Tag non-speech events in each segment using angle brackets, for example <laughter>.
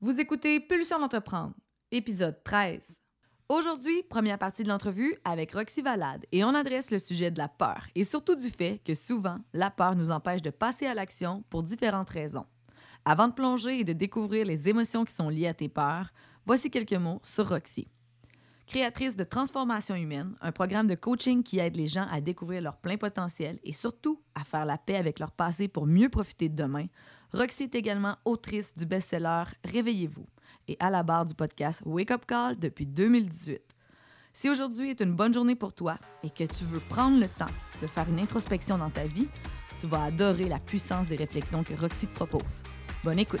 Vous écoutez Pulsion d'entreprendre, épisode 13. Aujourd'hui, première partie de l'entrevue avec Roxy Valade et on adresse le sujet de la peur et surtout du fait que souvent, la peur nous empêche de passer à l'action pour différentes raisons. Avant de plonger et de découvrir les émotions qui sont liées à tes peurs, voici quelques mots sur Roxy. Créatrice de Transformation humaine, un programme de coaching qui aide les gens à découvrir leur plein potentiel et surtout à faire la paix avec leur passé pour mieux profiter de demain, Roxy est également autrice du best-seller Réveillez-vous et à la barre du podcast Wake Up Call depuis 2018. Si aujourd'hui est une bonne journée pour toi et que tu veux prendre le temps de faire une introspection dans ta vie, tu vas adorer la puissance des réflexions que Roxy te propose. Bonne écoute!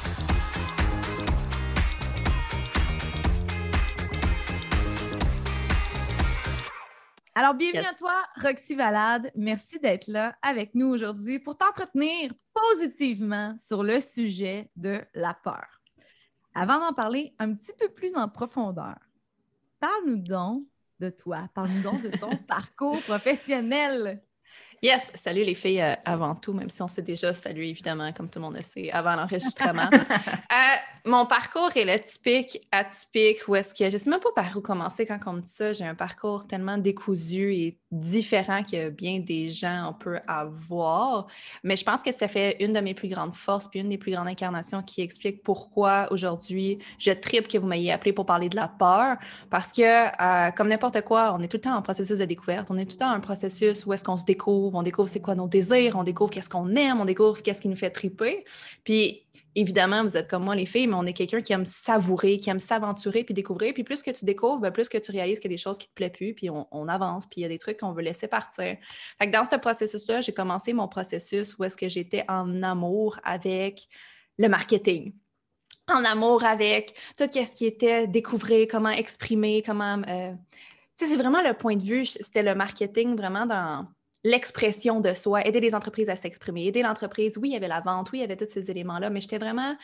Alors, bienvenue à toi, Roxy Valade. Merci d'être là avec nous aujourd'hui pour t'entretenir positivement sur le sujet de la peur. Avant d'en parler un petit peu plus en profondeur, parle-nous donc de toi, parle-nous donc de ton <laughs> parcours professionnel. Yes, salut les filles euh, avant tout, même si on s'est déjà salué évidemment, comme tout le monde le sait, avant l'enregistrement. <laughs> Euh, mon parcours est le typique, atypique, où est-ce que je ne sais même pas par où commencer quand on me dit ça. J'ai un parcours tellement décousu et différent que bien des gens on peut avoir. Mais je pense que ça fait une de mes plus grandes forces, puis une des plus grandes incarnations qui explique pourquoi aujourd'hui je tripe que vous m'ayez appelé pour parler de la peur. Parce que, euh, comme n'importe quoi, on est tout le temps en processus de découverte. On est tout le temps en processus où est-ce qu'on se découvre, on découvre c'est quoi nos désirs, on découvre qu'est-ce qu'on aime, on découvre qu'est-ce qui nous fait triper. Puis évidemment, vous êtes comme moi, les filles, mais on est quelqu'un qui aime savourer, qui aime s'aventurer puis découvrir. Puis plus que tu découvres, ben, plus que tu réalises qu'il y a des choses qui te plaisent plus, puis on, avance, puis il y a des trucs qu'on veut laisser partir. Fait que dans ce processus-là, j'ai commencé mon processus où est-ce que j'étais en amour avec le marketing en amour avec tout ce qui était découvrir, comment exprimer, comment... Euh, tu sais, c'est vraiment le point de vue, c'était le marketing vraiment dans l'expression de soi, aider les entreprises à s'exprimer, aider l'entreprise. Oui, il y avait la vente, oui, il y avait tous ces éléments-là, mais j'étais vraiment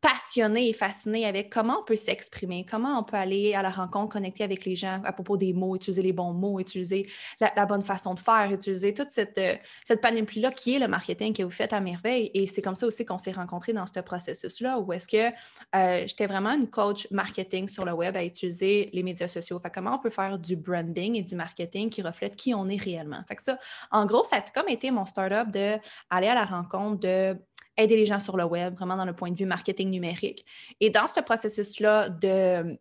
passionnée et fascinée avec comment on peut s'exprimer, comment on peut aller à la rencontre, connecter avec les gens à propos des mots, utiliser les bons mots, utiliser la, bonne façon de faire, utiliser toute cette, euh, cette panoplie-là qui est le marketing que vous faites à merveille. Et c'est comme ça aussi qu'on s'est rencontrés dans ce processus-là, où est-ce que euh, j'étais vraiment une coach marketing sur le web à utiliser les médias sociaux. Fait comment on peut faire du branding et du marketing qui reflète qui on est réellement? Fait que ça, en gros, ça a comme été mon startup de aller à la rencontre de aider les gens sur le web, vraiment dans le point de vue marketing numérique. Et dans ce processus-là de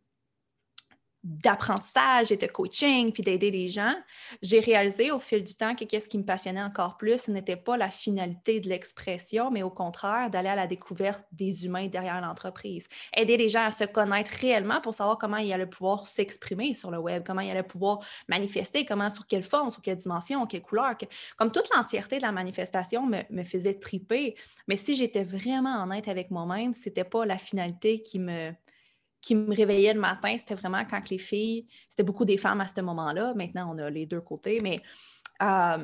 d'apprentissage et de coaching, puis d'aider les gens, j'ai réalisé au fil du temps que qu'est-ce qui me passionnait encore plus ce n'était pas la finalité de l'expression, mais au contraire d'aller à la découverte des humains derrière l'entreprise. Aider les gens à se connaître réellement pour savoir comment ils allaient pouvoir s'exprimer sur le web, comment ils allaient pouvoir manifester, comment, sur quelle forme, sur quelle dimension, quelle couleur. comme toute l'entièreté de la manifestation me, me faisait triper. Mais si j'étais vraiment honnête avec moi-même, c'était pas la finalité qui me qui me réveillait le matin, c'était vraiment quand les filles, c'était beaucoup des femmes à ce moment-là. Maintenant, on a les deux côtés, mais euh,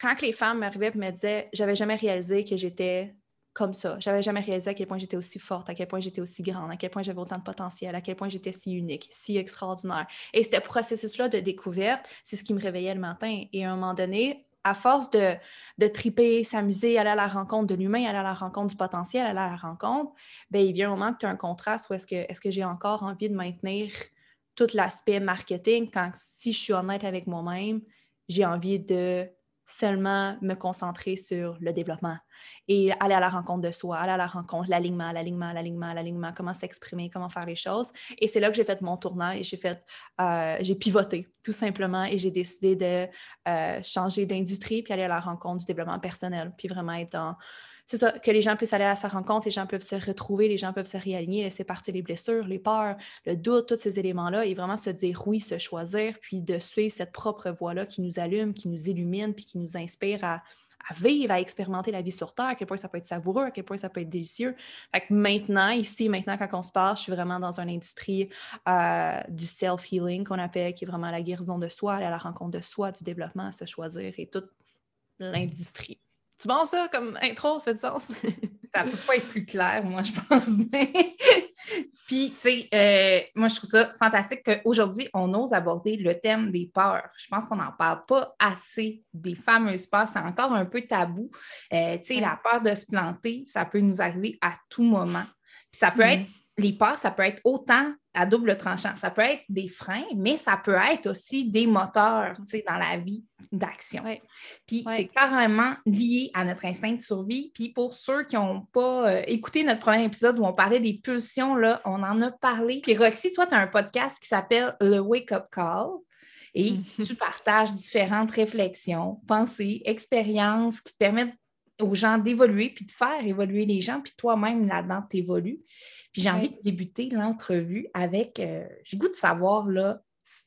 quand les femmes m'arrivaient et me disaient, j'avais jamais réalisé que j'étais comme ça. J'avais jamais réalisé à quel point j'étais aussi forte, à quel point j'étais aussi grande, à quel point j'avais autant de potentiel, à quel point j'étais si unique, si extraordinaire. Et ce processus-là de découverte, c'est ce qui me réveillait le matin. Et à un moment donné, à force de, triper, s'amuser, aller à la rencontre de l'humain, aller à la rencontre du potentiel, aller à la rencontre, bien, il vient un moment que tu as un contraste où est-ce que, est que j'ai encore envie de maintenir tout l'aspect marketing quand, si je suis honnête avec moi-même, j'ai envie de seulement me concentrer sur le développement et aller à la rencontre de soi, aller à la rencontre, l'alignement, l'alignement, l'alignement, l'alignement, comment s'exprimer, comment faire les choses. Et c'est là que j'ai fait mon tournant et j'ai fait, euh, j'ai pivoté tout simplement et j'ai décidé de euh, changer d'industrie puis aller à la rencontre du développement personnel, puis vraiment être dans c'est ça, que les gens puissent aller à sa rencontre, les gens peuvent se retrouver, les gens peuvent se réaligner, laisser partir les blessures, les peurs, le doute, tous ces éléments-là, et vraiment se dire oui, se choisir, puis de suivre cette propre voie-là qui nous allume, qui nous illumine, puis qui nous inspire à, vivre, à expérimenter la vie sur Terre, à quel point ça peut être savoureux, à quel point ça peut être délicieux. Fait que maintenant, ici, maintenant, quand on se parle, je suis vraiment dans une industrie euh, du self-healing qu'on appelle, qui est vraiment la guérison de soi, aller à la rencontre de soi, du développement, à se choisir et toute l'industrie. Tu penses ça comme intro, ça fait du sens? <laughs> ça peut pas être plus clair, moi, je pense bien. <laughs> Puis, tu sais, euh, moi, je trouve ça fantastique qu'aujourd'hui, on ose aborder le thème des peurs. Je pense qu'on n'en parle pas assez des fameuses peurs. C'est encore un peu tabou. Euh, tu sais, la peur de se planter, ça peut nous arriver à tout moment. Puis ça peut mm. être les peurs, ça peut être autant à double tranchant. Ça peut être des freins, mais ça peut être aussi des moteurs dans la vie d'action. Puis c'est carrément lié à notre instinct de survie. Puis pour ceux qui n'ont pas euh, écouté notre premier épisode où on parlait des pulsions, là, on en a parlé. Puis Roxy, toi, tu as un podcast qui s'appelle Le Wake Up Call. Et tu partages différentes réflexions, pensées, expériences qui te permettent aux gens d'évoluer, puis de faire évoluer les gens, puis toi-même là-dedans, tu évolues. Puis j'ai envie de débuter l'entrevue avec, euh, j'ai goût de savoir, là,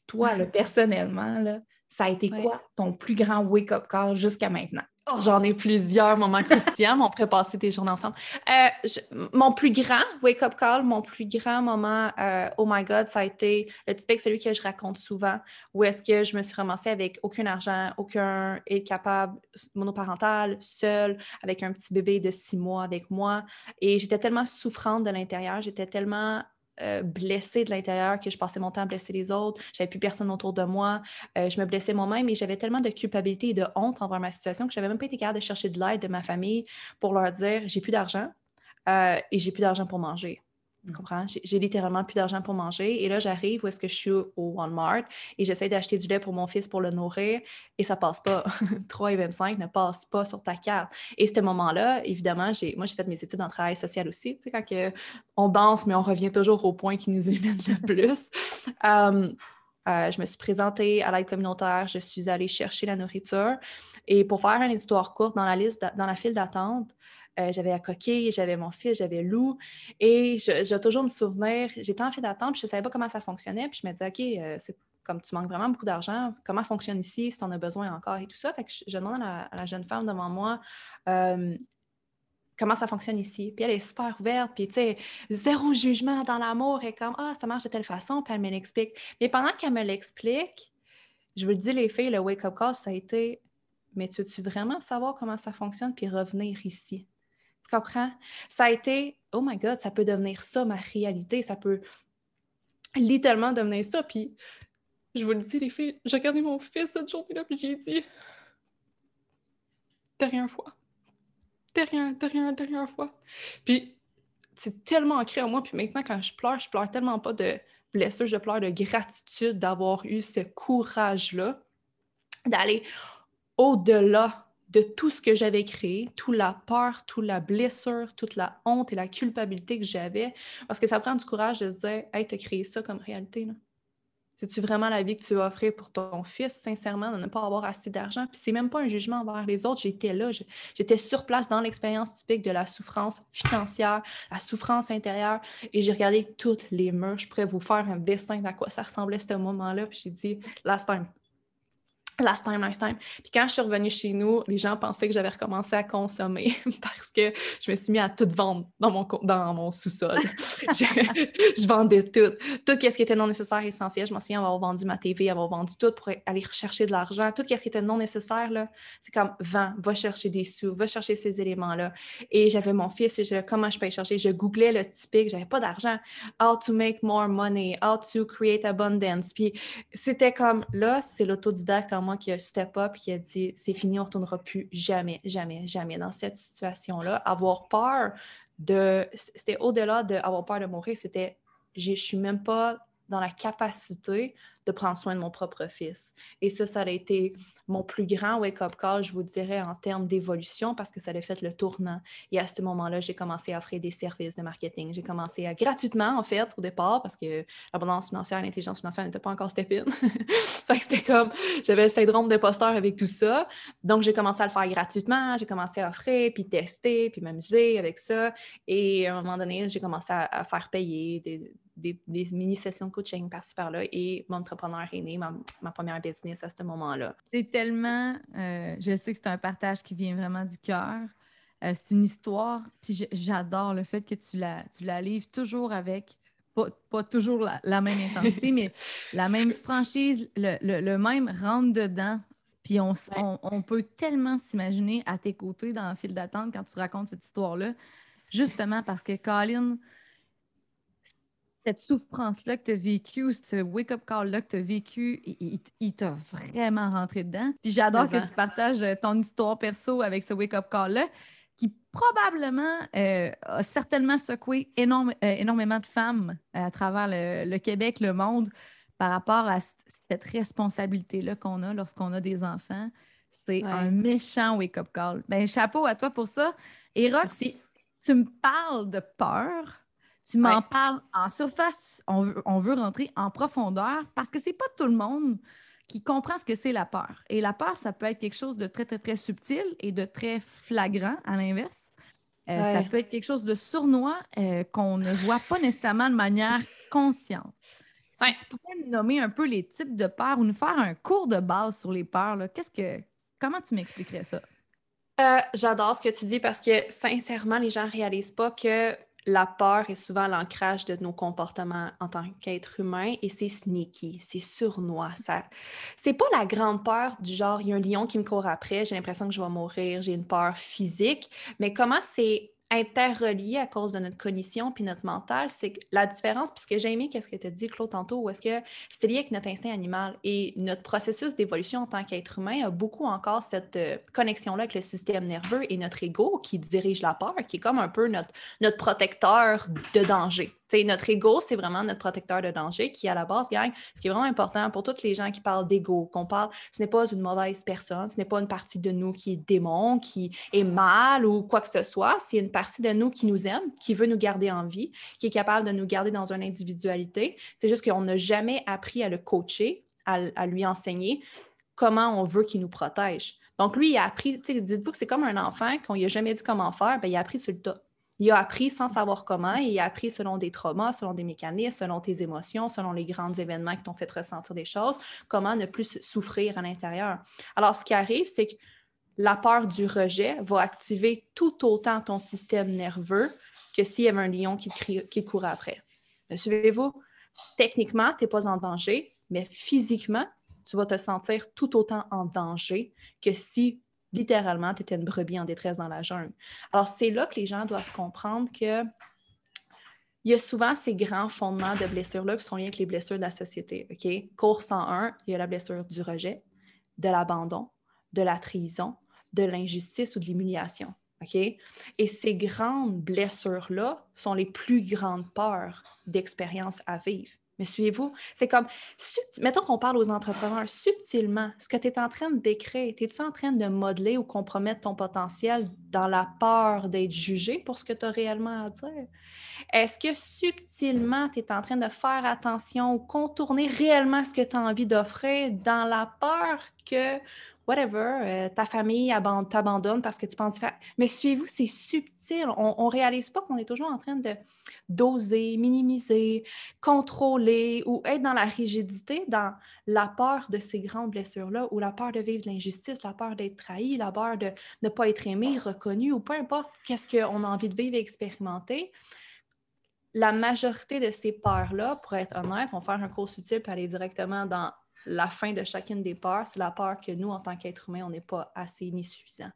toi, là, personnellement, là, ça a été quoi ton plus grand wake-up call jusqu'à maintenant? Oh, j'en ai plusieurs moments Christian, on pourrait passer des journées ensemble. Euh, mon plus grand wake-up call, mon plus grand moment, euh, oh my God, ça a été le typique, celui que je raconte souvent, où est-ce que je me suis ramassée avec aucun argent, aucun est capable, monoparental, seul, avec un petit bébé de six mois avec moi. Et j'étais tellement souffrante de l'intérieur, j'étais tellement euh, blessée de l'intérieur que je passais mon temps à blesser les autres. J'avais plus personne autour de moi. Euh, je me blessais moi-même et j'avais tellement de culpabilité et de honte envers ma situation que je n'avais même pas été capable de chercher de l'aide de ma famille pour leur dire j'ai plus d'argent euh, et j'ai plus d'argent pour manger. Tu mm. comprends? J'ai littéralement plus d'argent pour manger. Et là, j'arrive où est-ce que je suis au Walmart et j'essaie d'acheter du lait pour mon fils pour le nourrir et ça passe pas. <laughs> 3,25 ne passe pas sur ta carte. Et ce moment-là, évidemment, moi, j'ai fait mes études en travail social aussi. Tu sais, quand que on danse, mais on revient toujours au point qui nous <laughs> humine le plus. Euh, je me suis présentée à l'aide communautaire, je suis allée chercher la nourriture. Et pour faire une histoire courte, dans la liste, dans la file d'attente, euh, j'avais à Coquille, j'avais mon fils, j'avais Lou. Et j'ai toujours me souvenir, j'étais en file d'attente, puis je ne savais pas comment ça fonctionnait. Puis je me disais, OK, euh, c'est comme tu manques vraiment beaucoup d'argent, comment fonctionne ici, si tu en as besoin encore et tout ça. Fait que je, demande à la, jeune femme devant moi, euh, comment ça fonctionne ici. Puis elle est super ouverte, puis tu sais, zéro jugement dans l'amour, et comme, ah, ça marche de telle façon, puis elle me l'explique. Mais pendant qu'elle me l'explique, je vous le dis, les filles, le wake-up call, ça a été, mais tu veux-tu vraiment savoir comment ça fonctionne, puis revenir ici? Tu comprends? Ça a été, oh my God, ça peut devenir ça, ma réalité. Ça peut littéralement devenir ça. Puis, je vous le dis, les filles, j'ai regardé mon fils cette journée-là, puis j'ai dit, dernière fois. Dernière, dernière, dernière fois. Puis, c'est tellement ancré en moi. Puis maintenant, quand je pleure, je pleure tellement pas de blessure, je pleure de gratitude d'avoir eu ce courage-là d'aller au-delà de tout ce que j'avais créé, toute la peur, toute la blessure, toute la honte et la culpabilité que j'avais. Parce que ça prend du courage de se dire Hey, as créé ça comme réalité. C'est-tu vraiment la vie que tu veux offrir pour ton fils, sincèrement, de ne pas avoir assez d'argent? Puis c'est même pas un jugement envers les autres. J'étais là, j'étais sur place dans l'expérience typique de la souffrance financière, la souffrance intérieure, et j'ai regardé toutes les murs. Je pourrais vous faire un dessin d'à quoi ça ressemblait ce moment-là. Puis j'ai dit, last time, Last time, last time. Puis quand je suis revenue chez nous, les gens pensaient que j'avais recommencé à consommer <laughs> parce que je me suis mis à tout vendre dans mon, dans mon sous-sol. <laughs> <laughs> je, vendais tout. Tout ce qui était non nécessaire et essentiel. Je m'en souviens avoir vendu ma TV, avoir vendu tout pour aller rechercher de l'argent. Tout ce qui était non nécessaire, c'est comme vends, va chercher des sous, va chercher ces éléments-là. Et j'avais mon fils et je comment je peux y chercher? Je googlais le typique, j'avais pas d'argent. How to make more money, how to create abundance. Puis c'était comme là, c'est l'autodidacte en qui a step up, qui a dit c'est fini, on ne retournera plus jamais, jamais, jamais dans cette situation-là. Avoir peur de. C'était au-delà d'avoir peur de mourir, c'était je suis même pas dans la capacité de prendre soin de mon propre fils. Et ça, ça a été mon plus grand wake-up call, je vous dirais, en termes d'évolution, parce que ça a fait le tournant. Et à ce moment-là, j'ai commencé à offrir des services de marketing. J'ai commencé à gratuitement, en fait, au départ, parce que l'abondance financière, l'intelligence financière n'était pas encore step in. <laughs> fait que c'était comme, j'avais le syndrome d'imposteur avec tout ça. Donc, j'ai commencé à le faire gratuitement. J'ai commencé à offrir, puis tester, puis m'amuser avec ça. Et à un moment donné, j'ai commencé à, à faire payer des, des, mini-sessions de coaching par-ci par-là et mon entrepreneur est né, ma, première business à ce moment-là. C'est tellement, euh, je sais que c'est un partage qui vient vraiment du cœur. Euh, c'est une histoire, puis j'adore le fait que tu la, tu la livres toujours avec, pas, toujours la, même intensité, mais <laughs> la même franchise, le, même rentre-dedans. Puis on, on, peut tellement s'imaginer à tes côtés dans le fil d'attente quand tu racontes cette histoire-là, justement parce que Colin, cette souffrance-là que tu as vécue, ce wake-up call-là que tu as vécu, il, t'a vraiment rentré dedans. Puis j'adore que tu partages euh, ton histoire perso avec ce wake-up call-là, qui probablement euh, a certainement secoué énorme, euh, énormément de femmes à travers le, Québec, le monde, par rapport à cette responsabilité-là qu'on a lorsqu'on a des enfants. C'est un méchant wake-up call. Ben, chapeau à toi pour ça. Et Roxy, tu me parles de peur tu m'en parles en surface, on veut, rentrer en profondeur parce que c'est pas tout le monde qui comprend ce que c'est la peur. Et la peur, ça peut être quelque chose de très, très, très subtil et de très flagrant à l'inverse. Euh, ça peut être quelque chose de sournois euh, qu'on ne voit pas nécessairement de manière consciente. Si tu pourrais me nommer un peu les types de peurs ou nous faire un cours de base sur les peurs, qu'est-ce que, comment tu m'expliquerais ça? Euh, j'adore ce que tu dis parce que sincèrement, les gens ne réalisent pas que la peur est souvent l'ancrage de nos comportements en tant qu'être humain et c'est sneaky, c'est sournois. Ça, c'est pas la grande peur du genre il y a un lion qui me court après, j'ai l'impression que je vais mourir, j'ai une peur physique, mais comment c'est interrelié à cause de notre cognition puis notre mental, c'est la différence, puisque j'ai aimé qu'est-ce que tu as dit, Claude, tantôt, est-ce que c'est lié avec notre instinct animal et notre processus d'évolution en tant qu'être humain a beaucoup encore cette euh, connexion-là avec le système nerveux et notre ego qui dirige la peur, qui est comme un peu notre protecteur de danger notre ego, c'est vraiment notre protecteur de danger qui, à la base, gagne. Ce qui est vraiment important pour toutes les gens qui parlent d'ego, qu'on parle, ce n'est pas une mauvaise personne, ce n'est pas une partie de nous qui est démon, qui est mal ou quoi que ce soit. C'est une partie de nous qui nous aime, qui veut nous garder en vie, qui est capable de nous garder dans une individualité. C'est juste qu'on n'a jamais appris à le coacher, à, lui enseigner comment on veut qu'il nous protège. Donc, lui, il a appris, dites-vous que c'est comme un enfant qu'on lui a jamais dit comment faire, bien, il a appris sur le tas. Il a appris sans savoir comment et il a appris selon des traumas, selon des mécanismes, selon tes émotions, selon les grands événements qui t'ont fait ressentir des choses, comment ne plus souffrir à l'intérieur. Alors, ce qui arrive, c'est que la peur du rejet va activer tout autant ton système nerveux que s'il y avait un lion qui, qui courait après. Suivez-vous? Techniquement, tu n'es pas en danger, mais physiquement, tu vas te sentir tout autant en danger que si littéralement, tu étais une brebis en détresse dans la jungle. Alors, c'est là que les gens doivent comprendre que il y a souvent ces grands fondements de blessures-là qui sont liés avec les blessures de la société. OK? Cours 101, il y a la blessure du rejet, de l'abandon, de la trahison, de l'injustice ou de l'humiliation. OK? Et ces grandes blessures-là sont les plus grandes peurs d'expérience à vivre. Mais suivez-vous? C'est comme, mettons qu'on parle aux entrepreneurs subtilement, ce que tu es en train de décrire, es-tu en train de modeler ou compromettre ton potentiel dans la peur d'être jugé pour ce que tu as réellement à dire? Est-ce que subtilement, tu es en train de faire attention ou contourner réellement ce que tu as envie d'offrir dans la peur que whatever, euh, ta famille t'abandonne parce que tu penses faire. Mais suivez-vous, c'est subtil. On ne réalise pas qu'on est toujours en train de doser, minimiser, contrôler ou être dans la rigidité, dans la peur de ces grandes blessures-là ou la peur de vivre de l'injustice, la peur d'être trahi, la peur de ne pas être aimé, reconnu ou peu importe qu'est-ce qu'on a envie de vivre et expérimenter la majorité de ces peurs-là, pour être honnête, on va faire un cours subtil pour aller directement dans la fin de chacune des peurs, c'est la peur que nous, en tant qu'être humain, on n'est pas assez ni suffisant.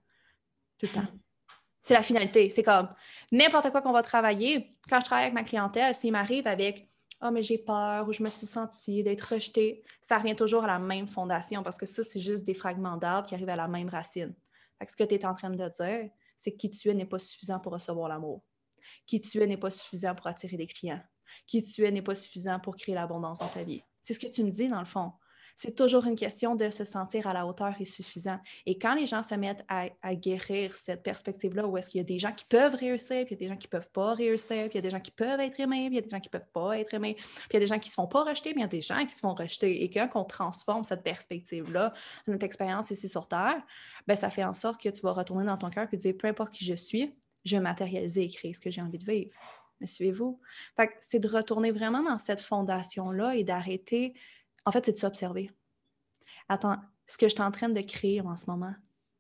Tout le temps. C'est la finalité. C'est comme n'importe quoi qu'on va travailler. Quand je travaille avec ma clientèle, s'il m'arrive avec oh, mais j'ai peur ou je me suis sentie d'être rejetée, ça revient toujours à la même fondation parce que ça, c'est juste des fragments d'arbres qui arrivent à la même racine. ce que tu es en train de dire, c'est que qui tu es n'est pas suffisant pour recevoir l'amour. Qui tu es n'est pas suffisant pour attirer des clients. Qui tu es n'est pas suffisant pour créer l'abondance dans ta vie. C'est ce que tu me dis, dans le fond. C'est toujours une question de se sentir à la hauteur et suffisant. Et quand les gens se mettent à, guérir cette perspective-là, où est-ce qu'il y a des gens qui peuvent réussir, puis il y a des gens qui ne peuvent pas réussir, puis il y a des gens qui peuvent être aimés, puis il y a des gens qui ne peuvent pas être aimés, puis il y a des gens qui ne se font pas rejeter, puis il y a des gens qui se font rejeter. Et quand on transforme cette perspective-là, notre expérience ici sur Terre, ben, ça fait en sorte que tu vas retourner dans ton cœur et dire, peu importe qui je suis, je vais matérialiser et créer ce que j'ai envie de vivre. Me suivez-vous? c'est de retourner vraiment dans cette fondation-là et d'arrêter. En fait, c'est de s'observer. Attends, ce que je suis en train de créer en ce moment,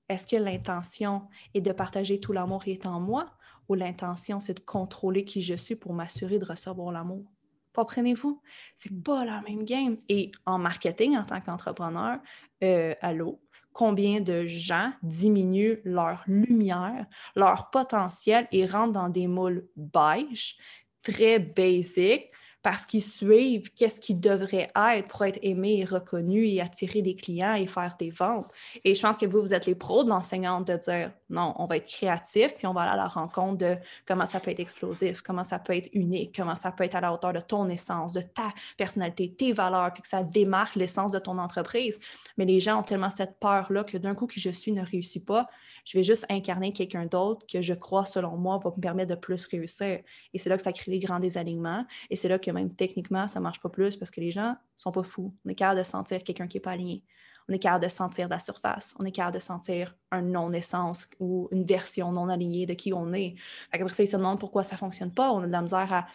est-ce que l'intention est de partager tout l'amour qui est en moi ou l'intention, c'est de contrôler qui je suis pour m'assurer de recevoir l'amour? Comprenez-vous? C'est pas la même game. Et en marketing, en tant qu'entrepreneur, euh, allô, combien de gens diminuent leur lumière, leur potentiel et rentrent dans des moules beige, très basic, parce qu'ils suivent qu'est-ce qu'ils devraient être pour être aimés et reconnus et attirer des clients et faire des ventes. Et je pense que vous, vous êtes les pros de l'enseignante de dire non, on va être créatif puis on va aller à la rencontre de comment ça peut être explosif, comment ça peut être unique, comment ça peut être à la hauteur de ton essence, de ta personnalité, tes valeurs, puis que ça démarque l'essence de ton entreprise. Mais les gens ont tellement cette peur-là que d'un coup, qui je suis ne réussit pas je vais juste incarner quelqu'un d'autre que je crois, selon moi, va me permettre de plus réussir. Et c'est là que ça crée les grands désalignements. Et c'est là que même techniquement, ça ne marche pas plus parce que les gens ne sont pas fous. On est capable de sentir quelqu'un qui n'est pas aligné. On est capable de sentir la surface. On est capable de sentir un non-essence ou une version non alignée de qui on est. Après ça, ils se demandent pourquoi ça ne fonctionne pas. On a de la misère à,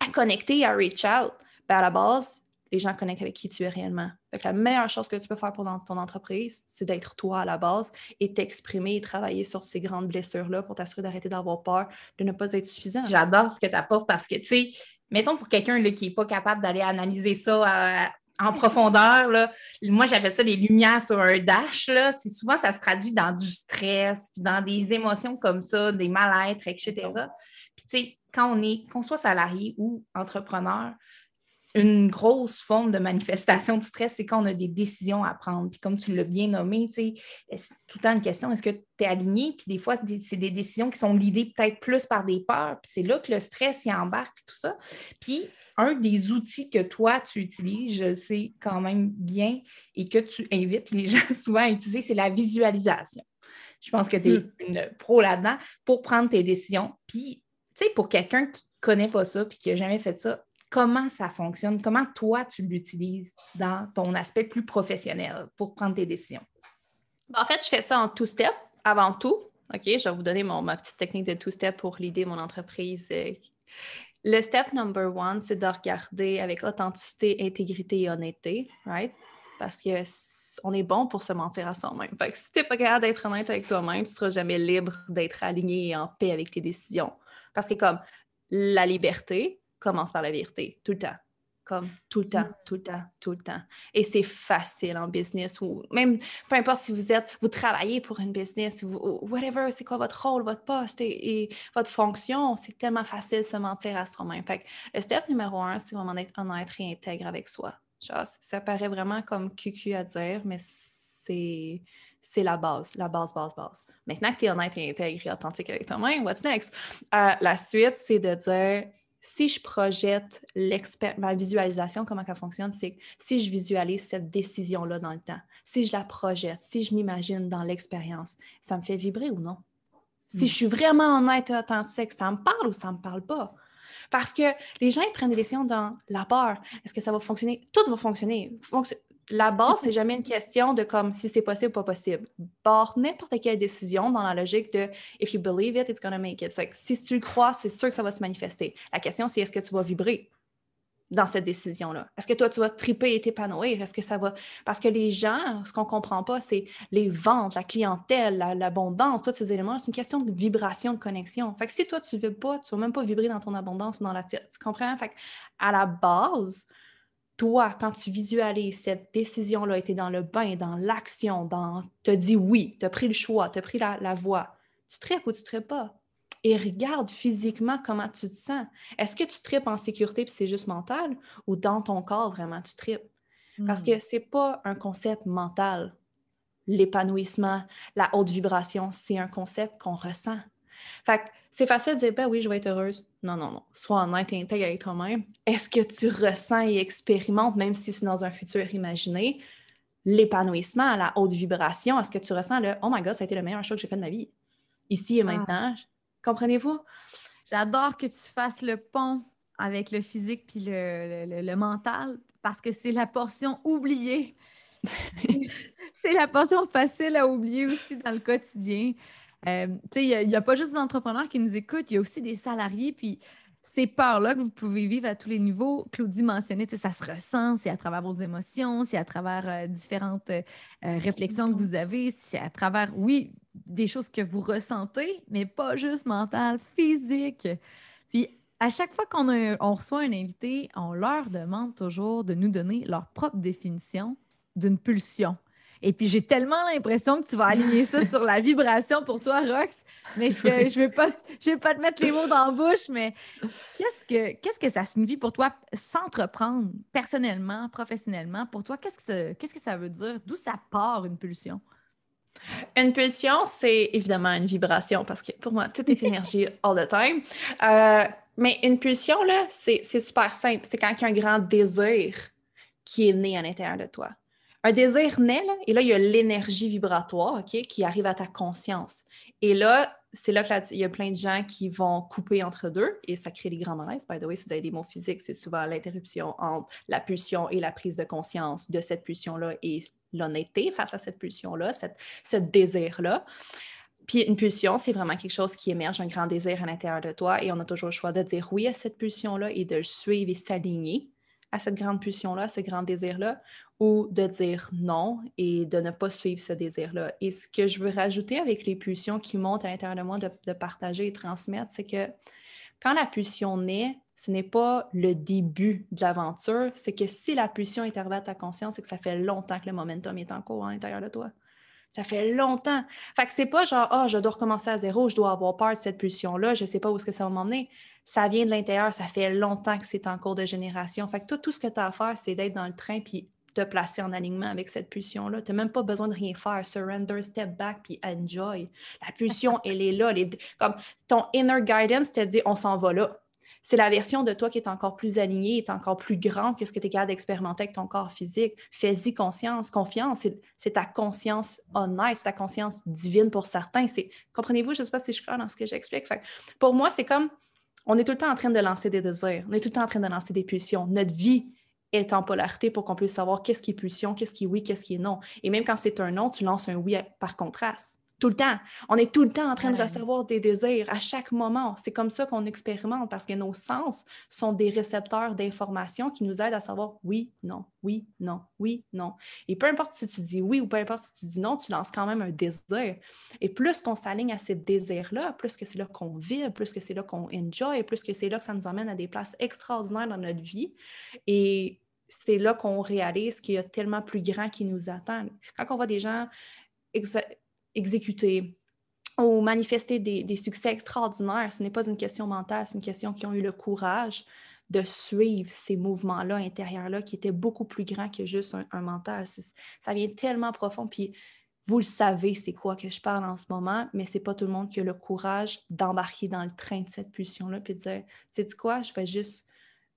à connecter, à reach out. Ben, à la base, les gens connectent avec qui tu es réellement. la meilleure chose que tu peux faire pour ton entreprise, c'est d'être toi à la base et t'exprimer et travailler sur ces grandes blessures-là pour t'assurer d'arrêter d'avoir peur, de ne pas être suffisant. J'adore ce que tu apportes parce que, tu sais, mettons pour quelqu'un qui n'est pas capable d'aller analyser ça en profondeur, là, moi j'appelle ça les lumières sur un dash. Là. Souvent, ça se traduit dans du stress, dans des émotions comme ça, des mal-être, etc. Puis, tu sais, quand on est, qu'on soit salarié ou entrepreneur, une grosse forme de manifestation de stress, c'est quand on a des décisions à prendre. Puis comme tu l'as bien nommé, c'est tout le temps une question, est-ce que tu es aligné? Puis des fois, c'est des décisions qui sont guidées peut-être plus par des peurs. Puis c'est là que le stress y embarque, puis tout ça. Puis un des outils que toi, tu utilises, je sais quand même bien, et que tu invites les <laughs> gens souvent à utiliser, c'est la visualisation. Je pense que tu es hmm. une pro là-dedans pour prendre tes décisions. Puis, tu sais, pour quelqu'un qui ne connaît pas ça puis qui n'a jamais fait ça, comment ça fonctionne, comment toi tu l'utilises dans ton aspect plus professionnel pour prendre tes décisions? En fait, je fais ça en two-step avant tout. OK, je vais vous donner mon, ma petite technique de two-step pour l'idée mon entreprise. Euh, le step number one, c'est de regarder avec authenticité, intégrité et honnêteté, right? Parce que on est bon pour se mentir à soi-même. Fait que si tu n'es pas capable d'être honnête avec toi-même, tu seras jamais libre d'être aligné et en paix avec tes décisions. Parce que comme la liberté, commence par la vérité, tout le temps. Comme tout le temps, tout le temps, tout le temps. Et c'est facile en business ou même peu importe si vous êtes, vous travaillez pour une business ou whatever, c'est quoi votre rôle, votre poste et, votre fonction, c'est tellement facile de se mentir à soi-même. Fait que le step numéro un, c'est vraiment d'être honnête et intègre avec soi. ça paraît vraiment comme cucu à dire, mais c'est c'est la base, la base, base, base. Maintenant que tu es honnête et intègre et authentique avec toi-même, what's next? Euh, la suite, c'est de dire si je projette ma visualisation, comment elle fonctionne, c'est si je visualise cette décision-là dans le temps, si je la projette, si je m'imagine dans l'expérience, ça me fait vibrer ou non? Si hmm. je suis vraiment honnête et authentique, ça me parle ou ça ne me parle pas? Parce que les gens ils prennent des décisions dans la peur. Est-ce que ça va fonctionner? Tout va fonctionner la base, c'est jamais une question de comme si c'est possible ou pas possible. Barre n'importe quelle décision dans la logique de if you believe it, it's gonna make it. si tu le crois, c'est sûr que ça va se manifester. La question, c'est est-ce que tu vas vibrer dans cette décision-là? Est-ce que toi, tu vas triper et t'épanouir? Est-ce que ça va? Parce que les gens, ce qu'on comprend pas, c'est les ventes, la clientèle, l'abondance, tous ces éléments, c'est une question de vibration, de connexion. Fait que si toi, tu ne veux pas, tu ne vas même pas vibrer dans ton abondance ou dans la tienne. Tu comprends? Fait à la base, toi, quand tu visualises cette décision-là, tu dans le bain, dans l'action, dans te dis oui, tu as pris le choix, tu as pris la, voie, tu tripes ou tu tripes pas? Et regarde physiquement comment tu te sens. Est-ce que tu tripes en sécurité puis c'est juste mental ou dans ton corps vraiment tu tripes? Parce hmm. que c'est pas un concept mental. L'épanouissement, la haute vibration, c'est un concept qu'on ressent. Fait c'est facile de dire, ben oui, je vais être heureuse. Non, non, non. Sois honnête et intègre avec toi-même. Est-ce que tu ressens et expérimentes, même si c'est dans un futur imaginé, l'épanouissement, la haute vibration? Est-ce que tu ressens le Oh my God, ça a été le meilleur choix que j'ai fait de ma vie? Ici et ah. maintenant. Comprenez-vous? J'adore que tu fasses le pont avec le physique puis le, mental parce que c'est la portion oubliée. <laughs> c'est la portion facile à oublier aussi dans le quotidien. Euh, il n'y a, pas juste des entrepreneurs qui nous écoutent, il y a aussi des salariés. Puis ces peurs-là que vous pouvez vivre à tous les niveaux, Claudie mentionnait, ça se ressent, c'est à travers vos émotions, c'est à travers euh, différentes euh, réflexions que vous avez, c'est à travers, oui, des choses que vous ressentez, mais pas juste mentales, physiques. Puis à chaque fois qu'on on reçoit un invité, on leur demande toujours de nous donner leur propre définition d'une pulsion. Et puis, j'ai tellement l'impression que tu vas aligner ça sur la vibration pour toi, Rox. Mais je ne vais, pas, vais pas te mettre les mots dans la bouche, mais qu'est-ce que, qu'est-ce que ça signifie pour toi s'entreprendre personnellement, professionnellement? Pour toi, qu'est-ce que, ça, qu'est-ce que ça veut dire? D'où ça part une pulsion? Une pulsion, c'est évidemment une vibration parce que pour moi, tout est énergie <laughs> all the time. Euh, mais une pulsion, là, c'est, c'est super simple. C'est quand il y a un grand désir qui est né à l'intérieur de toi un désir naît, là, et là, il y a l'énergie vibratoire qui arrive à ta conscience. Et là, c'est là qu'il y a plein de gens qui vont couper entre deux et ça crée des grands malaises. By the way, si vous avez des mots physiques, c'est souvent l'interruption entre la pulsion et la prise de conscience de cette pulsion-là et l'honnêteté face à cette pulsion-là, ce désir-là. Puis une pulsion, c'est vraiment quelque chose qui émerge, un grand désir à l'intérieur de toi et on a toujours le choix de dire oui à cette pulsion-là et de le suivre et s'aligner à cette grande pulsion-là, ce grand désir-là, ou de dire non et de ne pas suivre ce désir-là. Et ce que je veux rajouter avec les pulsions qui montent à l'intérieur de moi de, partager et transmettre, c'est que quand la pulsion naît, ce n'est pas le début de l'aventure, c'est que si la pulsion est arrivée à ta conscience, c'est que ça fait longtemps que le momentum est en cours à l'intérieur de toi. Ça fait longtemps. Fait que c'est pas genre, ah, je dois recommencer à zéro, je dois avoir peur de cette pulsion-là, je sais pas où est-ce que ça va m'emmener. Ça vient de l'intérieur, ça fait longtemps que c'est en cours de génération. Fait que toi, tout ce que tu as à faire, c'est d'être dans le train puis te placer en alignement avec cette pulsion-là. Tu n'as même pas besoin de rien faire. Surrender, step back, puis enjoy. La pulsion, <laughs> elle est là. comme ton inner guidance te dit, on s'en va là. C'est la version de toi qui est encore plus alignée, est encore plus grande que ce que tu es capable d'expérimenter avec ton corps physique. Fais-y conscience, confiance. C'est ta conscience honnête, c'est ta conscience divine pour certains. Comprenez-vous? Je ne sais pas si je suis claire dans ce que j'explique. Pour moi, c'est comme on est tout le temps en train de lancer des désirs, on est tout le temps en train de lancer des pulsions. Notre vie est en polarité pour qu'on puisse savoir qu'est-ce qui est pulsion, qu'est-ce qui est oui, qu'est-ce qui est non. Et même quand c'est un non, tu lances un oui par contraste. Tout le temps. On est tout le temps en train de recevoir des désirs à chaque moment. C'est comme ça qu'on expérimente parce que nos sens sont des récepteurs d'informations qui nous aident à savoir oui, non, oui, non, oui, non. Et peu importe si tu dis oui ou peu importe si tu dis non, tu lances quand même un désir. Et plus qu'on s'aligne à ces désirs-là, plus que c'est là qu'on vit, plus que c'est là qu'on enjoy, plus que c'est là que ça nous emmène à des places extraordinaires dans notre vie. Et c'est là qu'on réalise qu'il y a tellement plus grand qui nous attend. Quand on voit des gens exécuter ou manifester des, succès extraordinaires, ce n'est pas une question mentale, c'est une question qui ont eu le courage de suivre ces mouvements-là intérieurs-là qui étaient beaucoup plus grands que juste un, mental. Ça vient tellement profond. Puis vous le savez, c'est quoi que je parle en ce moment, mais c'est pas tout le monde qui a le courage d'embarquer dans le train de cette pulsion-là puis de dire, sais quoi, je vais juste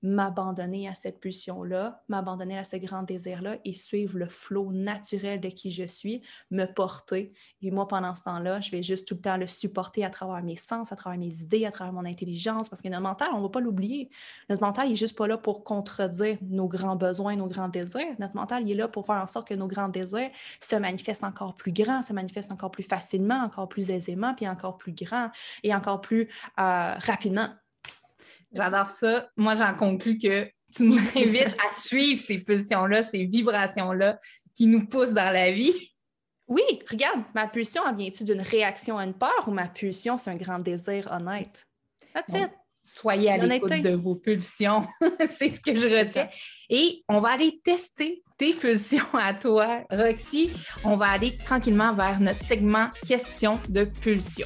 m'abandonner à cette pulsion-là, m'abandonner à ce grand désir-là et suivre le flot naturel de qui je suis, me porter. Et moi, pendant ce temps-là, je vais juste tout le temps le supporter à travers mes sens, à travers mes idées, à travers mon intelligence, parce que notre mental, on ne va pas l'oublier. Notre mental, n'est juste pas là pour contredire nos grands besoins, nos grands désirs. Notre mental, il est là pour faire en sorte que nos grands désirs se manifestent encore plus grands, se manifestent encore plus facilement, encore plus aisément, puis encore plus grand et encore plus euh, rapidement. J'adore ça. Moi, j'en conclus que tu nous <laughs> invites à suivre ces pulsions-là, ces vibrations-là qui nous poussent dans la vie. Oui, regarde, ma pulsion, vient-tu d'une réaction à une peur ou ma pulsion, c'est un grand désir honnête? That's it. Soyez à l'écoute de vos pulsions. <laughs> c'est ce que je retiens. Et on va aller tester tes pulsions à toi, Roxy. On va aller tranquillement vers notre segment question de pulsion.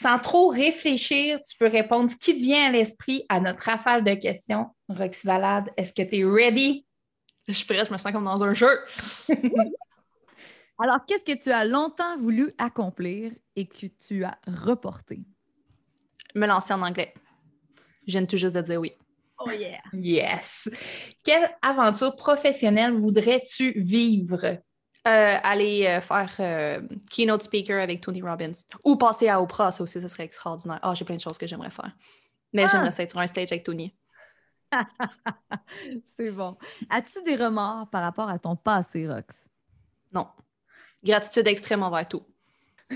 Sans trop réfléchir, tu peux répondre ce qui te vient à l'esprit à notre rafale de questions. Roxy Valade, est-ce que tu es ready? Je suis prête, je me sens comme dans un jeu. <laughs> Alors, qu'est-ce que tu as longtemps voulu accomplir et que tu as reporté? Me lancer en anglais. Je viens tout juste de dire oui. Oh yeah! Yes! Quelle aventure professionnelle voudrais-tu vivre? Euh, aller euh, faire euh, keynote speaker avec Tony Robbins ou passer à Oprah, ça aussi, ça serait extraordinaire. Ah, j'ai plein de choses que j'aimerais faire. Mais Ah! j'aimerais ça être sur un stage avec Tony. <laughs> C'est bon. As-tu des remords par rapport à ton passé, Rox? Non. Gratitude extrême envers tout.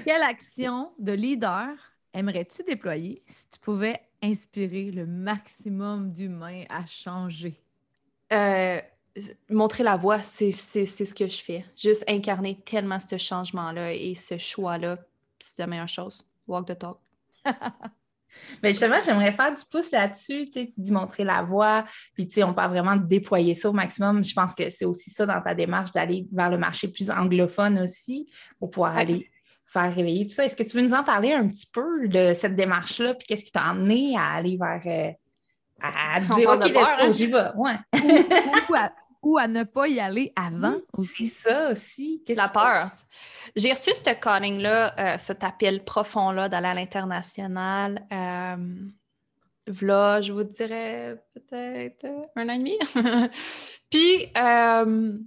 Quelle action de leader aimerais-tu déployer si tu pouvais inspirer le maximum d'humains à changer? Montrer la voie, c'est ce que je fais. Juste incarner tellement ce changement-là et ce choix-là, c'est la meilleure chose. Walk the talk. Mais <laughs> justement, j'aimerais faire du pouce là-dessus. Tu sais, tu dis montrer la voie, puis tu sais, on parle vraiment de déployer ça au maximum. Je pense que c'est aussi ça dans ta démarche d'aller vers le marché plus anglophone aussi pour pouvoir aller faire réveiller tout ça. Est-ce que tu veux nous en parler un petit peu de cette démarche-là, puis qu'est-ce qui t'a amené à aller vers. euh, à <laughs> dire, OK, hein? j'y vais. Ouais. ou, à, ou à ne pas y aller avant C'est aussi. ça aussi. La peur. J'ai reçu ce calling-là, euh, cet appel profond-là d'aller à l'international. Euh, v'là, je vous dirais peut-être euh, un an et demi. <laughs> Puis, euh,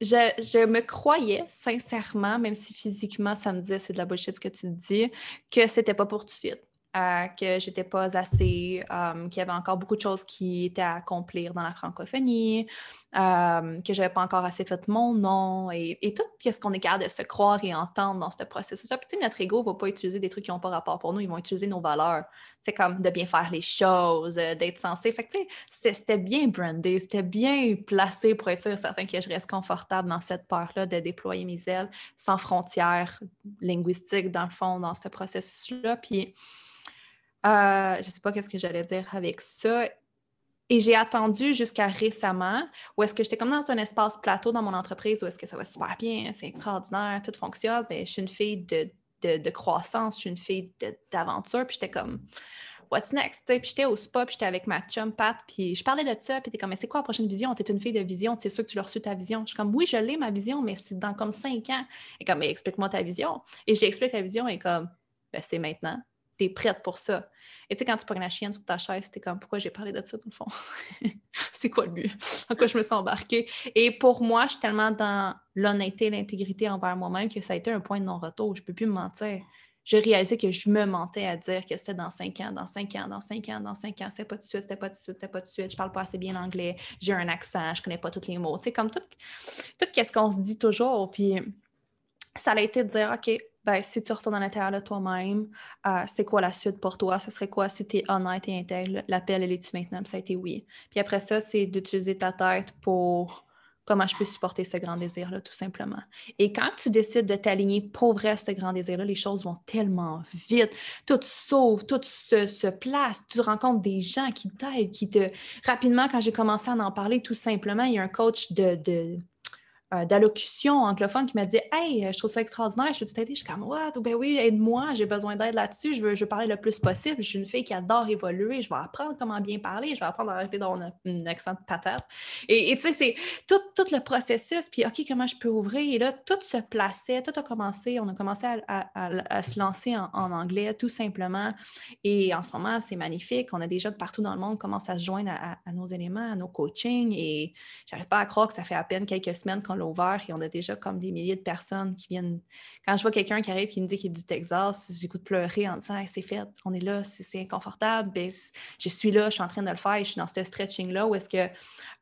je, je me croyais sincèrement, même si physiquement ça me disait c'est de la bullshit ce que tu dis, que c'était pas pour tout de suite. Que j'étais pas assez, euh, qu'il y avait encore beaucoup de choses qui étaient à accomplir dans la francophonie, euh, que j'avais pas encore assez fait mon nom et, et tout ce qu'on est capable de se croire et entendre dans ce processus-là? Puis, notre ego va pas utiliser des trucs qui n'ont pas rapport pour nous, ils vont utiliser nos valeurs. C'est comme de bien faire les choses, euh, d'être censé. Fait c'était bien brandé, c'était bien placé pour être sûr et certain que je reste confortable dans cette peur-là de déployer mes ailes sans frontières linguistiques, dans le fond, dans ce processus-là. Puis, euh, je sais pas qu'est-ce que j'allais dire avec ça. Et j'ai attendu jusqu'à récemment où est-ce que j'étais comme dans un espace plateau dans mon entreprise où est-ce que ça va super bien, c'est extraordinaire, tout fonctionne. Mais je suis une fille de, de, croissance, je suis une fille d'aventure. Puis j'étais comme, what's next? Puis j'étais au spa, puis j'étais avec ma chum Pat, puis je parlais de ça, puis t'es comme, mais c'est quoi la prochaine vision? T'es une fille de vision, c'est sûr que tu l'as reçu ta vision. Je suis comme, oui, je l'ai ma vision, mais c'est dans comme cinq ans. Et comme, mais explique-moi ta vision. Et j'explique la vision et comme, ben c'est maintenant. T'es prête pour ça. Et tu sais, quand tu prends la chienne sur ta chaise, t'es comme, pourquoi j'ai parlé de ça, dans le fond? <laughs> c'est quoi le but? <laughs> En quoi je me sens embarquée? Et pour moi, je suis tellement dans l'honnêteté et l'intégrité envers moi-même que ça a été un point de non-retour. Je peux plus me mentir. J'ai réalisé que je me mentais à dire que c'était dans cinq ans, dans cinq ans, dans cinq ans, dans cinq ans. C'était pas tout de suite, c'était pas tout de suite, c'était pas tout de suite. Je parle pas assez bien l'anglais, j'ai un accent, je connais pas tous les mots. Tu sais, comme tout, tout ce qu'on se dit toujours. Puis ça a été de dire, OK, ben, si tu retournes à l'intérieur de toi-même, euh, c'est quoi la suite pour toi? Ce serait quoi si tu es honnête et intègre? L'appel, elle est-tu maintenant? Ça a été oui. Puis après ça, c'est d'utiliser ta tête pour comment je peux supporter ce grand désir-là, tout simplement. Et quand tu décides de t'aligner pour vrai à ce grand désir-là, les choses vont tellement vite. Tout s'ouvre, tout se, se place. Tu rencontres des gens qui t'aident, qui te... Rapidement, quand j'ai commencé à en parler, tout simplement, il y a un coach de... de euh, d'allocution anglophone qui m'a dit Hey, je trouve ça extraordinaire, je peux suis comme What? Ben oui, aide-moi, j'ai besoin d'aide là-dessus, je veux, parler le plus possible. Je suis une fille qui adore évoluer, je vais apprendre comment bien parler, je vais apprendre à arrêter d'avoir un, accent de patate. Et tu sais, c'est tout, tout le processus, puis OK, comment je peux ouvrir? Et là, tout se plaçait, tout a commencé, on a commencé à, se lancer en, anglais, tout simplement. Et en ce moment, c'est magnifique. On a des gens de partout dans le monde qui commencent à se joindre à nos éléments, à nos coachings. Et j'arrive pas à croire que ça fait à peine quelques semaines qu'on ouvert et on a déjà comme des milliers de personnes qui viennent. Quand je vois quelqu'un qui arrive et qui me dit qu'il est du Texas, j'écoute pleurer en disant c'est fait, on est là, c'est inconfortable. Ben, je suis là, je suis en train de le faire je suis dans ce stretching-là où est-ce que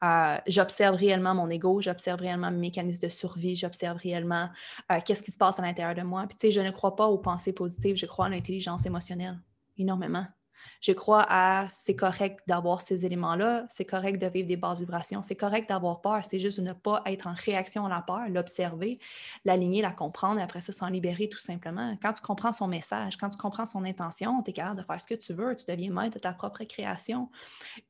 euh, j'observe réellement mon ego, j'observe réellement mes mécanismes de survie, j'observe réellement euh, qu'est-ce qui se passe à l'intérieur de moi. Puis, tu sais, je ne crois pas aux pensées positives, je crois à l'intelligence émotionnelle énormément. Je crois à c'est correct d'avoir ces éléments-là, c'est correct de vivre des basses vibrations, c'est correct d'avoir peur, c'est juste de ne pas être en réaction à la peur, l'observer, l'aligner, la comprendre et après ça s'en libérer tout simplement. Quand tu comprends son message, quand tu comprends son intention, tu es capable de faire ce que tu veux, tu deviens maître de ta propre création.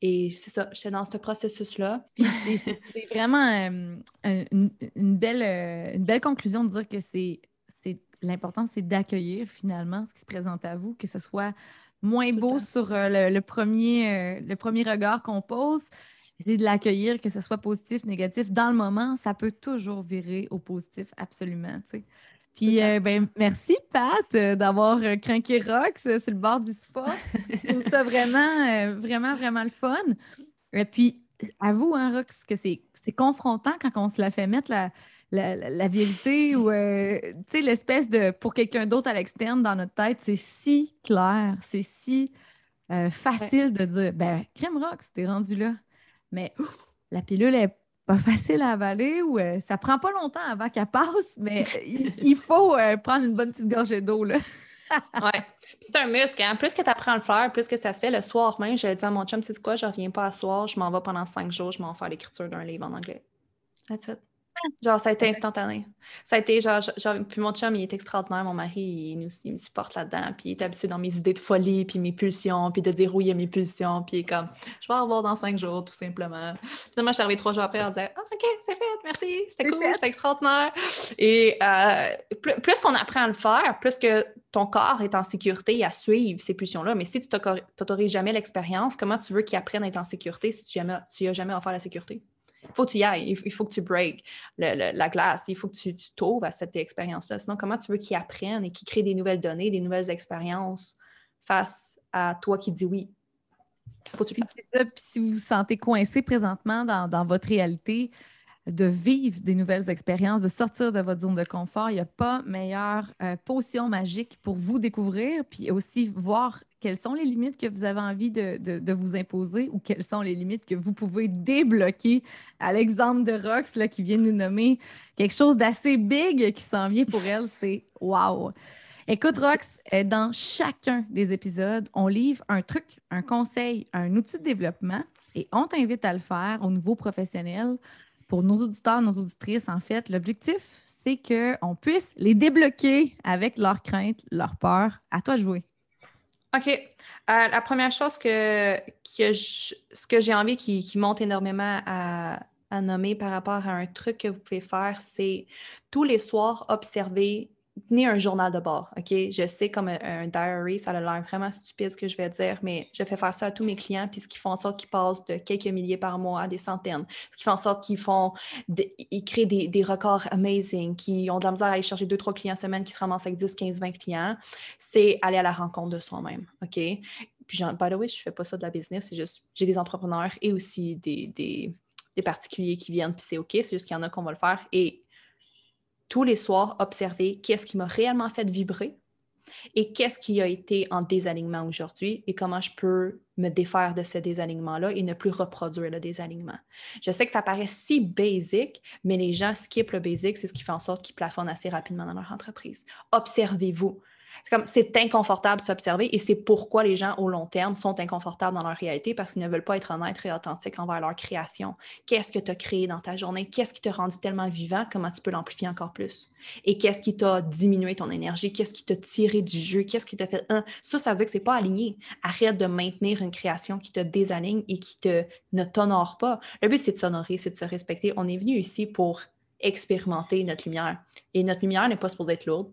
Et c'est ça, j'étais dans ce processus-là. c'est vraiment euh, une, belle, euh, une belle conclusion de dire que c'est l'important, c'est d'accueillir finalement ce qui se présente à vous, que ce soit moins beau sur euh, le, premier, euh, le premier regard qu'on pose. Essayez de l'accueillir, que ce soit positif, négatif. Dans le moment, ça peut toujours virer au positif, absolument. Puis, euh, ben, merci, Pat, d'avoir craqué Rox sur le bord du spa. Je trouve ça vraiment, vraiment, vraiment le fun. Et puis, à vous, hein, Rox, que c'est confrontant quand on se la fait mettre la, la, vérité ou euh, l'espèce de pour quelqu'un d'autre à l'externe dans notre tête, c'est si clair, c'est si euh, facile de dire ben crème rock, t'es rendu là. Mais <gasps> la pilule est pas facile à avaler ou euh, ça prend pas longtemps avant qu'elle passe, mais il, faut prendre une bonne petite gorgée d'eau là. <laughs> ouais. C'est un muscle. Hein? Plus que tu apprends à le faire, plus que ça se fait. Le soir même, je dis à mon chum, tu sais quoi, je reviens pas à soir, je m'en vais pendant cinq jours, je m'en vais faire l'écriture d'un livre en anglais. That's it. Genre, ça a été instantané. Ça a été genre, genre, puis mon chum, il est extraordinaire, mon mari, il, nous, il me supporte là-dedans, puis il est habitué dans mes idées de folie, puis mes pulsions, puis de dire oui à mes pulsions, puis il est comme, je vais revoir dans cinq jours, tout simplement. Finalement, je suis arrivée trois jours après en disant, ah, OK, c'est fait, merci, c'était cool, c'était extraordinaire. Et euh, plus, qu'on apprend à le faire, plus que ton corps est en sécurité à suivre ces pulsions-là. Mais si tu n'autorises jamais l'expérience, comment tu veux qu'il apprenne à être en sécurité si tu n'as jamais, jamais offert la sécurité? Il faut que tu y ailles, il faut que tu break la glace, il faut que tu t'ouvres à cette expérience-là. Sinon, comment tu veux qu'ils apprennent et qu'ils créent des nouvelles données, des nouvelles expériences face à toi qui dis oui? Faut que tu si vous vous sentez coincé présentement dans, votre réalité, de vivre des nouvelles expériences, de sortir de votre zone de confort. Il n'y a pas meilleure euh, potion magique pour vous découvrir, puis aussi voir quelles sont les limites que vous avez envie de, vous imposer ou quelles sont les limites que vous pouvez débloquer? À l'exemple de Rox là, qui vient de nous nommer quelque chose d'assez big qui s'en vient pour elle, <laughs> c'est wow! Écoute, Rox, euh, dans chacun des épisodes, on livre un truc, un conseil, un outil de développement et on t'invite à le faire au niveau professionnel. Pour nos auditeurs, nos auditrices, en fait, l'objectif, c'est qu'on puisse les débloquer avec leurs craintes, leurs peurs. À toi de jouer. OK. Euh, la première chose que, que ce que j'ai envie qui, qui, monte énormément à, à, nommer par rapport à un truc que vous pouvez faire, c'est tous les soirs observer ni un journal de bord? Je sais comme un, diary, ça a l'air vraiment stupide ce que je vais dire, mais je fais faire ça à tous mes clients, puis ce qui en sorte qu'ils passent de quelques milliers par mois à des centaines, ce qui fait en sorte qu'ils font, créent des, records amazing, qui ont de la misère à aller chercher deux, trois clients semaine, qui se ramassent avec 10, 15, 20 clients, c'est aller à la rencontre de soi-même, OK? Puis, by the way, je fais pas ça de la business, c'est juste, j'ai des entrepreneurs et aussi des particuliers qui viennent, puis c'est OK, c'est juste qu'il y en a qu'on va le faire. Et tous les soirs observer qu'est-ce qui m'a réellement fait vibrer et qu'est-ce qui a été en désalignement aujourd'hui et comment je peux me défaire de ce désalignement-là et ne plus reproduire le désalignement. Je sais que ça paraît si basique, mais les gens skippent le basic, c'est ce qui fait en sorte qu'ils plafonnent assez rapidement dans leur entreprise. Observez-vous. C'est comme c'est inconfortable de s'observer et c'est pourquoi les gens au long terme sont inconfortables dans leur réalité parce qu'ils ne veulent pas être honnêtes et authentiques envers leur création. Qu'est-ce que tu as créé dans ta journée? Qu'est-ce qui t'a rendu tellement vivant? Comment tu peux l'amplifier encore plus? Et qu'est-ce qui t'a diminué ton énergie? Qu'est-ce qui t'a tiré du jeu? Qu'est-ce qui t'a fait un? Ça, ça veut dire que c'est pas aligné. Arrête de maintenir une création qui te désaligne et qui te ne t'honore pas. Le but, c'est de s'honorer, c'est de se respecter. On est venu ici pour expérimenter notre lumière. Et notre lumière n'est pas supposée être lourde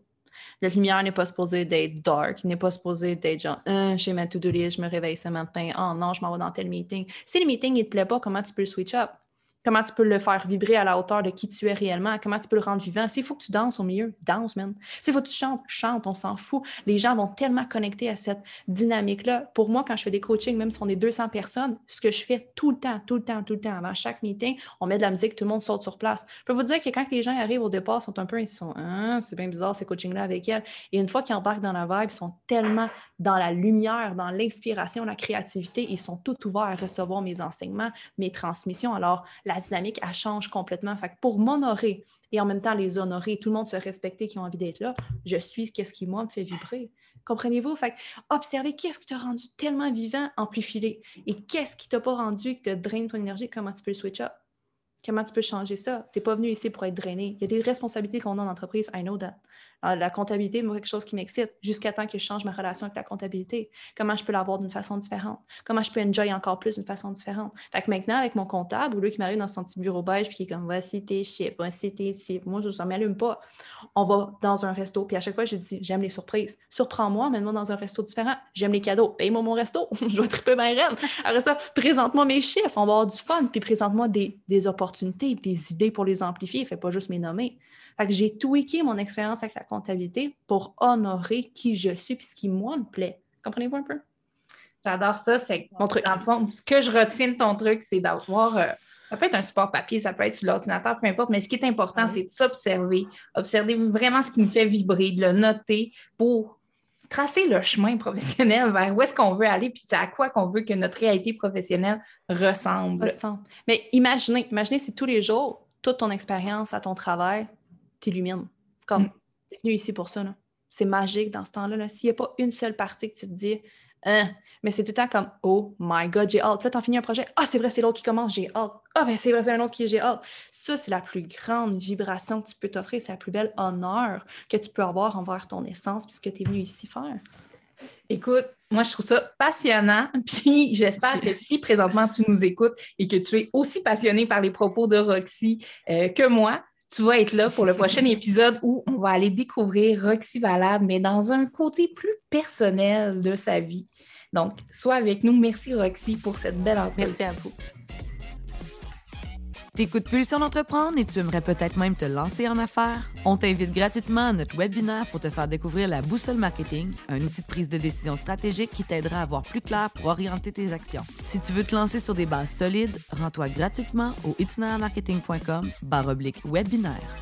la lumière n'est pas supposée d'être dark, n'est pas supposée d'être genre, euh, j'ai ma to-do list, je me réveille ce matin, oh non, je m'en vais dans tel meeting. Si le meeting ne te plaît pas, comment tu peux le switch up? Comment tu peux le faire vibrer à la hauteur de qui tu es réellement? Comment tu peux le rendre vivant? S'il faut que tu danses au milieu, danse, man. S'il faut que tu chantes, chante, on s'en fout. Les gens vont tellement connecter à cette dynamique-là. Pour moi, quand je fais des coachings, même si on est 200 personnes, ce que je fais tout le temps, tout le temps, tout le temps, avant chaque meeting, on met de la musique, tout le monde saute sur place. Je peux vous dire que quand les gens arrivent au départ, ils sont un peu, ils sont, ah, c'est bien bizarre ces coachings-là avec elle. Et une fois qu'ils embarquent dans la vibe, ils sont tellement dans la lumière, dans l'inspiration, la créativité, ils sont tout ouverts à recevoir mes enseignements, mes transmissions. Alors, la dynamique, elle change complètement. Fait pour m'honorer et en même temps les honorer, tout le monde se respecter qui ont envie d'être là, je suis qu'est-ce qui, moi, me fait vibrer. Comprenez-vous? Fait que observez qu'est-ce qui t'a rendu tellement vivant, amplifie Et qu'est-ce qui t'a pas rendu, qui te draine ton énergie, comment tu peux le switch up? Comment tu peux changer ça? Tu n'es pas venu ici pour être drainé. Il y a des responsabilités qu'on a en entreprise, I know that. Ah, la comptabilité, moi, quelque chose qui m'excite, jusqu'à temps que je change ma relation avec la comptabilité. Comment je peux l'avoir d'une façon différente? Comment je peux enjoy encore plus d'une façon différente? Fait que maintenant, avec mon comptable, ou lui qui m'arrive dans son petit bureau beige, puis qui est comme, voici tes chiffres, voici tes chiffres, moi, je ne m'allume pas. On va dans un resto, puis à chaque fois, je dis, j'aime les surprises. Surprends-moi, mets-moi dans un resto différent. J'aime les cadeaux. Paye-moi mon resto. <laughs> je vais triper ma reine. Après ça, présente-moi mes chiffres. On va avoir du fun, puis présente-moi des, des opportunités, des idées pour les amplifier. Fais pas juste mes nommer. Fait que j'ai tweaké mon expérience avec la comptabilité pour honorer qui je suis et ce qui, moi, me plaît. Comprenez-vous un peu? J'adore ça. C'est mon truc. ce que je retiens de ton truc, c'est d'avoir. Euh, ça peut être un support papier, ça peut être sur l'ordinateur, peu importe, mais ce qui est important, c'est de s'observer, observer vraiment ce qui nous fait vibrer, de le noter pour tracer le chemin professionnel vers où est-ce qu'on veut aller, puis c'est à quoi qu'on veut que notre réalité professionnelle ressemble. ressemble. Mais imaginez, imaginez, c'est tous les jours, toute ton expérience à ton travail, t'illumine. C'est comme, mm. t'es venu ici pour ça. C'est magique dans ce temps-là. S'il n'y a pas une seule partie que tu te dis, hein, mais c'est tout le temps comme, oh my God, j'ai hâte. Puis là, t'en finis un projet, ah, c'est vrai, c'est l'autre qui commence, j'ai hâte. Ah, ben c'est vrai, c'est un autre qui j'ai hâte. Ça, c'est la plus grande vibration que tu peux t'offrir. C'est la plus belle honneur que tu peux avoir envers ton essence, puisque tu es venu ici faire. Écoute, moi, je trouve ça passionnant. <laughs> Puis j'espère que si présentement tu nous écoutes et que tu es aussi passionné par les propos de Roxy euh, que moi, tu vas être là pour le prochain épisode où on va aller découvrir Roxy Valade, mais dans un côté plus personnel de sa vie. Donc, sois avec nous. Merci Roxy pour cette belle entrevue. Merci à vous. T'écoutes Pulsion d'entreprendre et tu aimerais peut-être même te lancer en affaires? On t'invite gratuitement à notre webinaire pour te faire découvrir la boussole marketing, un outil de prise de décision stratégique qui t'aidera à voir plus clair pour orienter tes actions. Si tu veux te lancer sur des bases solides, rends-toi gratuitement au itinermarketing.com webinaire.